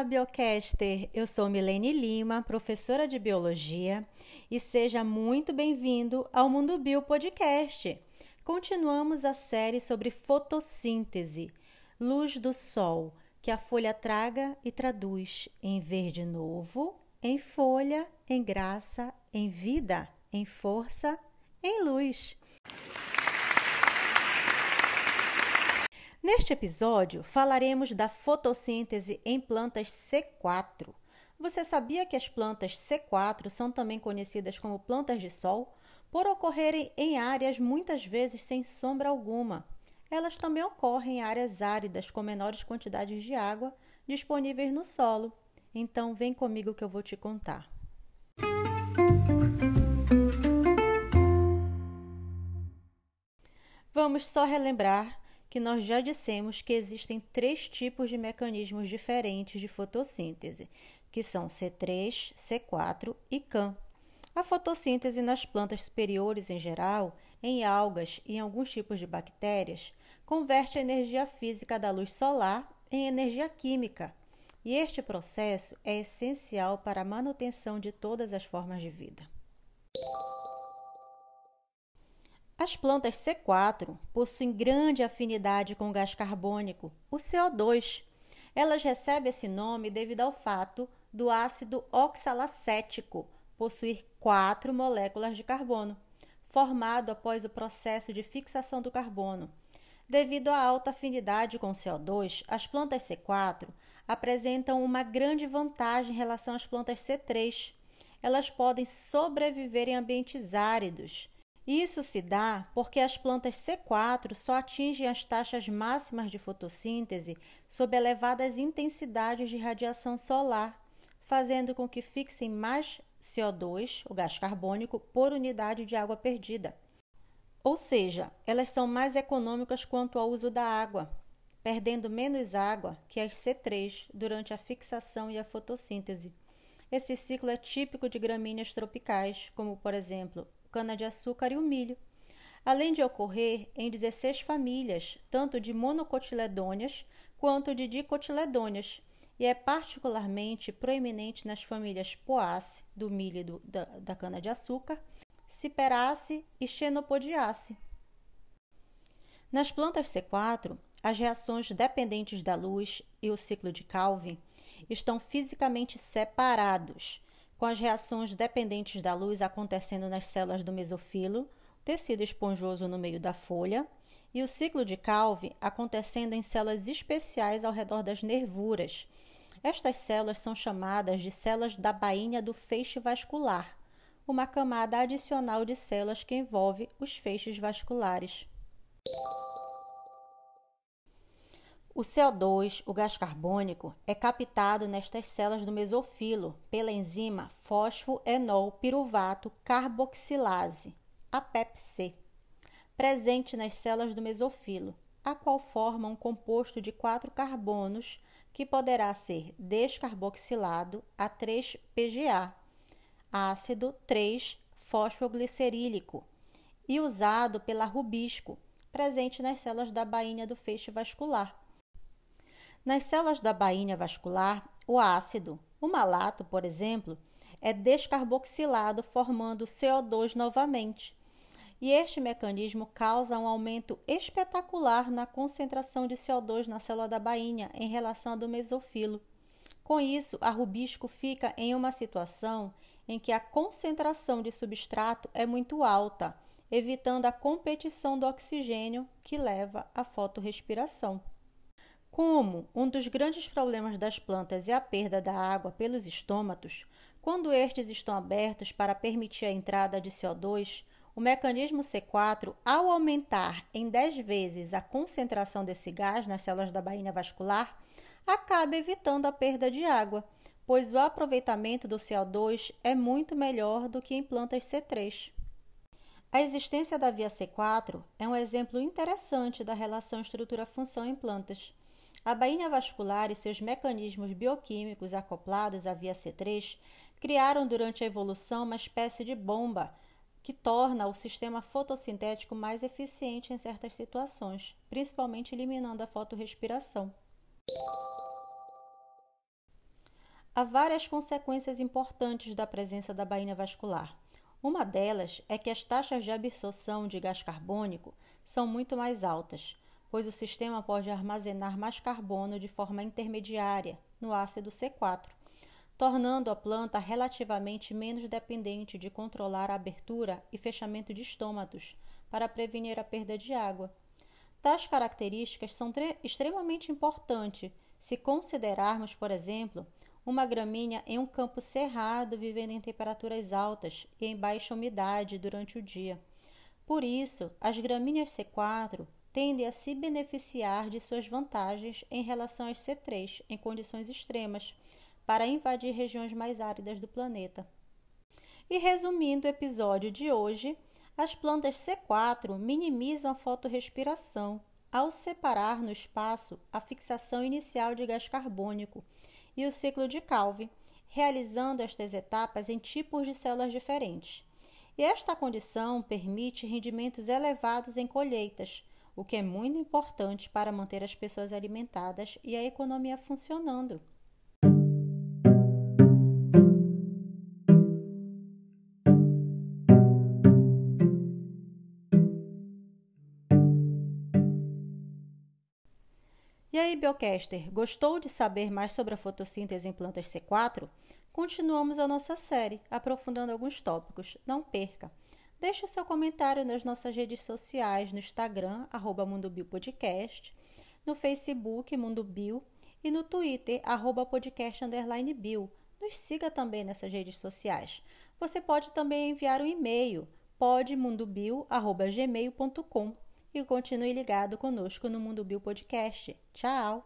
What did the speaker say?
Olá, Biocaster! Eu sou Milene Lima, professora de Biologia, e seja muito bem-vindo ao Mundo Bio Podcast. Continuamos a série sobre fotossíntese, luz do sol, que a folha traga e traduz em verde novo, em folha, em graça, em vida, em força, em luz. Neste episódio, falaremos da fotossíntese em plantas C4. Você sabia que as plantas C4 são também conhecidas como plantas de sol por ocorrerem em áreas muitas vezes sem sombra alguma? Elas também ocorrem em áreas áridas com menores quantidades de água disponíveis no solo. Então, vem comigo que eu vou te contar. Vamos só relembrar que nós já dissemos que existem três tipos de mecanismos diferentes de fotossíntese, que são C3, C4 e CAM. A fotossíntese nas plantas superiores em geral, em algas e em alguns tipos de bactérias, converte a energia física da luz solar em energia química. E este processo é essencial para a manutenção de todas as formas de vida. As plantas C4 possuem grande afinidade com o gás carbônico, o CO2. Elas recebem esse nome devido ao fato do ácido oxalacético possuir quatro moléculas de carbono, formado após o processo de fixação do carbono. Devido à alta afinidade com o CO2, as plantas C4 apresentam uma grande vantagem em relação às plantas C3. Elas podem sobreviver em ambientes áridos isso se dá porque as plantas C4 só atingem as taxas máximas de fotossíntese sob elevadas intensidades de radiação solar, fazendo com que fixem mais CO2, o gás carbônico, por unidade de água perdida. Ou seja, elas são mais econômicas quanto ao uso da água, perdendo menos água que as C3 durante a fixação e a fotossíntese. Esse ciclo é típico de gramíneas tropicais, como por exemplo cana-de-açúcar e o milho, além de ocorrer em 16 famílias, tanto de monocotiledôneas quanto de dicotiledôneas, e é particularmente proeminente nas famílias Poace, do milho e do, da, da cana-de-açúcar, Ciperace e Xenopodiace. Nas plantas C4, as reações dependentes da luz e o ciclo de Calvin estão fisicamente separados, com as reações dependentes da luz acontecendo nas células do mesofilo, tecido esponjoso no meio da folha, e o ciclo de Calvi acontecendo em células especiais ao redor das nervuras. Estas células são chamadas de células da bainha do feixe vascular, uma camada adicional de células que envolve os feixes vasculares. O CO2, o gás carbônico, é captado nestas células do mesofilo pela enzima fosfoenol piruvato carboxilase, a PEPC, presente nas células do mesofilo, a qual forma um composto de quatro carbonos que poderá ser descarboxilado a 3-PGA, ácido 3-fosfoglicerílico, e usado pela rubisco, presente nas células da bainha do feixe vascular nas células da bainha vascular, o ácido, o malato, por exemplo, é descarboxilado formando CO2 novamente. E este mecanismo causa um aumento espetacular na concentração de CO2 na célula da bainha em relação à do mesofilo. Com isso, a rubisco fica em uma situação em que a concentração de substrato é muito alta, evitando a competição do oxigênio que leva à fotorrespiração. Como um dos grandes problemas das plantas é a perda da água pelos estômatos, quando estes estão abertos para permitir a entrada de CO2, o mecanismo C4, ao aumentar em 10 vezes a concentração desse gás nas células da bainha vascular, acaba evitando a perda de água, pois o aproveitamento do CO2 é muito melhor do que em plantas C3. A existência da via C4 é um exemplo interessante da relação estrutura-função em plantas. A bainha vascular e seus mecanismos bioquímicos acoplados à via C3 criaram durante a evolução uma espécie de bomba que torna o sistema fotossintético mais eficiente em certas situações, principalmente eliminando a fotorrespiração. Há várias consequências importantes da presença da baína vascular. Uma delas é que as taxas de absorção de gás carbônico são muito mais altas, pois o sistema pode armazenar mais carbono de forma intermediária no ácido C4, tornando a planta relativamente menos dependente de controlar a abertura e fechamento de estômatos para prevenir a perda de água. Tais características são extremamente importantes se considerarmos, por exemplo, uma gramínea em um campo cerrado vivendo em temperaturas altas e em baixa umidade durante o dia. Por isso, as gramíneas C4 tendem a se beneficiar de suas vantagens em relação às C3 em condições extremas, para invadir regiões mais áridas do planeta. E resumindo o episódio de hoje, as plantas C4 minimizam a fotorrespiração ao separar no espaço a fixação inicial de gás carbônico e o ciclo de Calvin, realizando estas etapas em tipos de células diferentes. E esta condição permite rendimentos elevados em colheitas, o que é muito importante para manter as pessoas alimentadas e a economia funcionando. E aí, Biocaster, gostou de saber mais sobre a fotossíntese em plantas C4? Continuamos a nossa série, aprofundando alguns tópicos. Não perca! Deixe seu comentário nas nossas redes sociais, no Instagram, arroba Podcast, no Facebook, Mundo Bio, e no Twitter, arroba podcast underline bio. Nos siga também nessas redes sociais. Você pode também enviar um e-mail, podmundobio.gmail.com e continue ligado conosco no Mundo Bio Podcast. Tchau!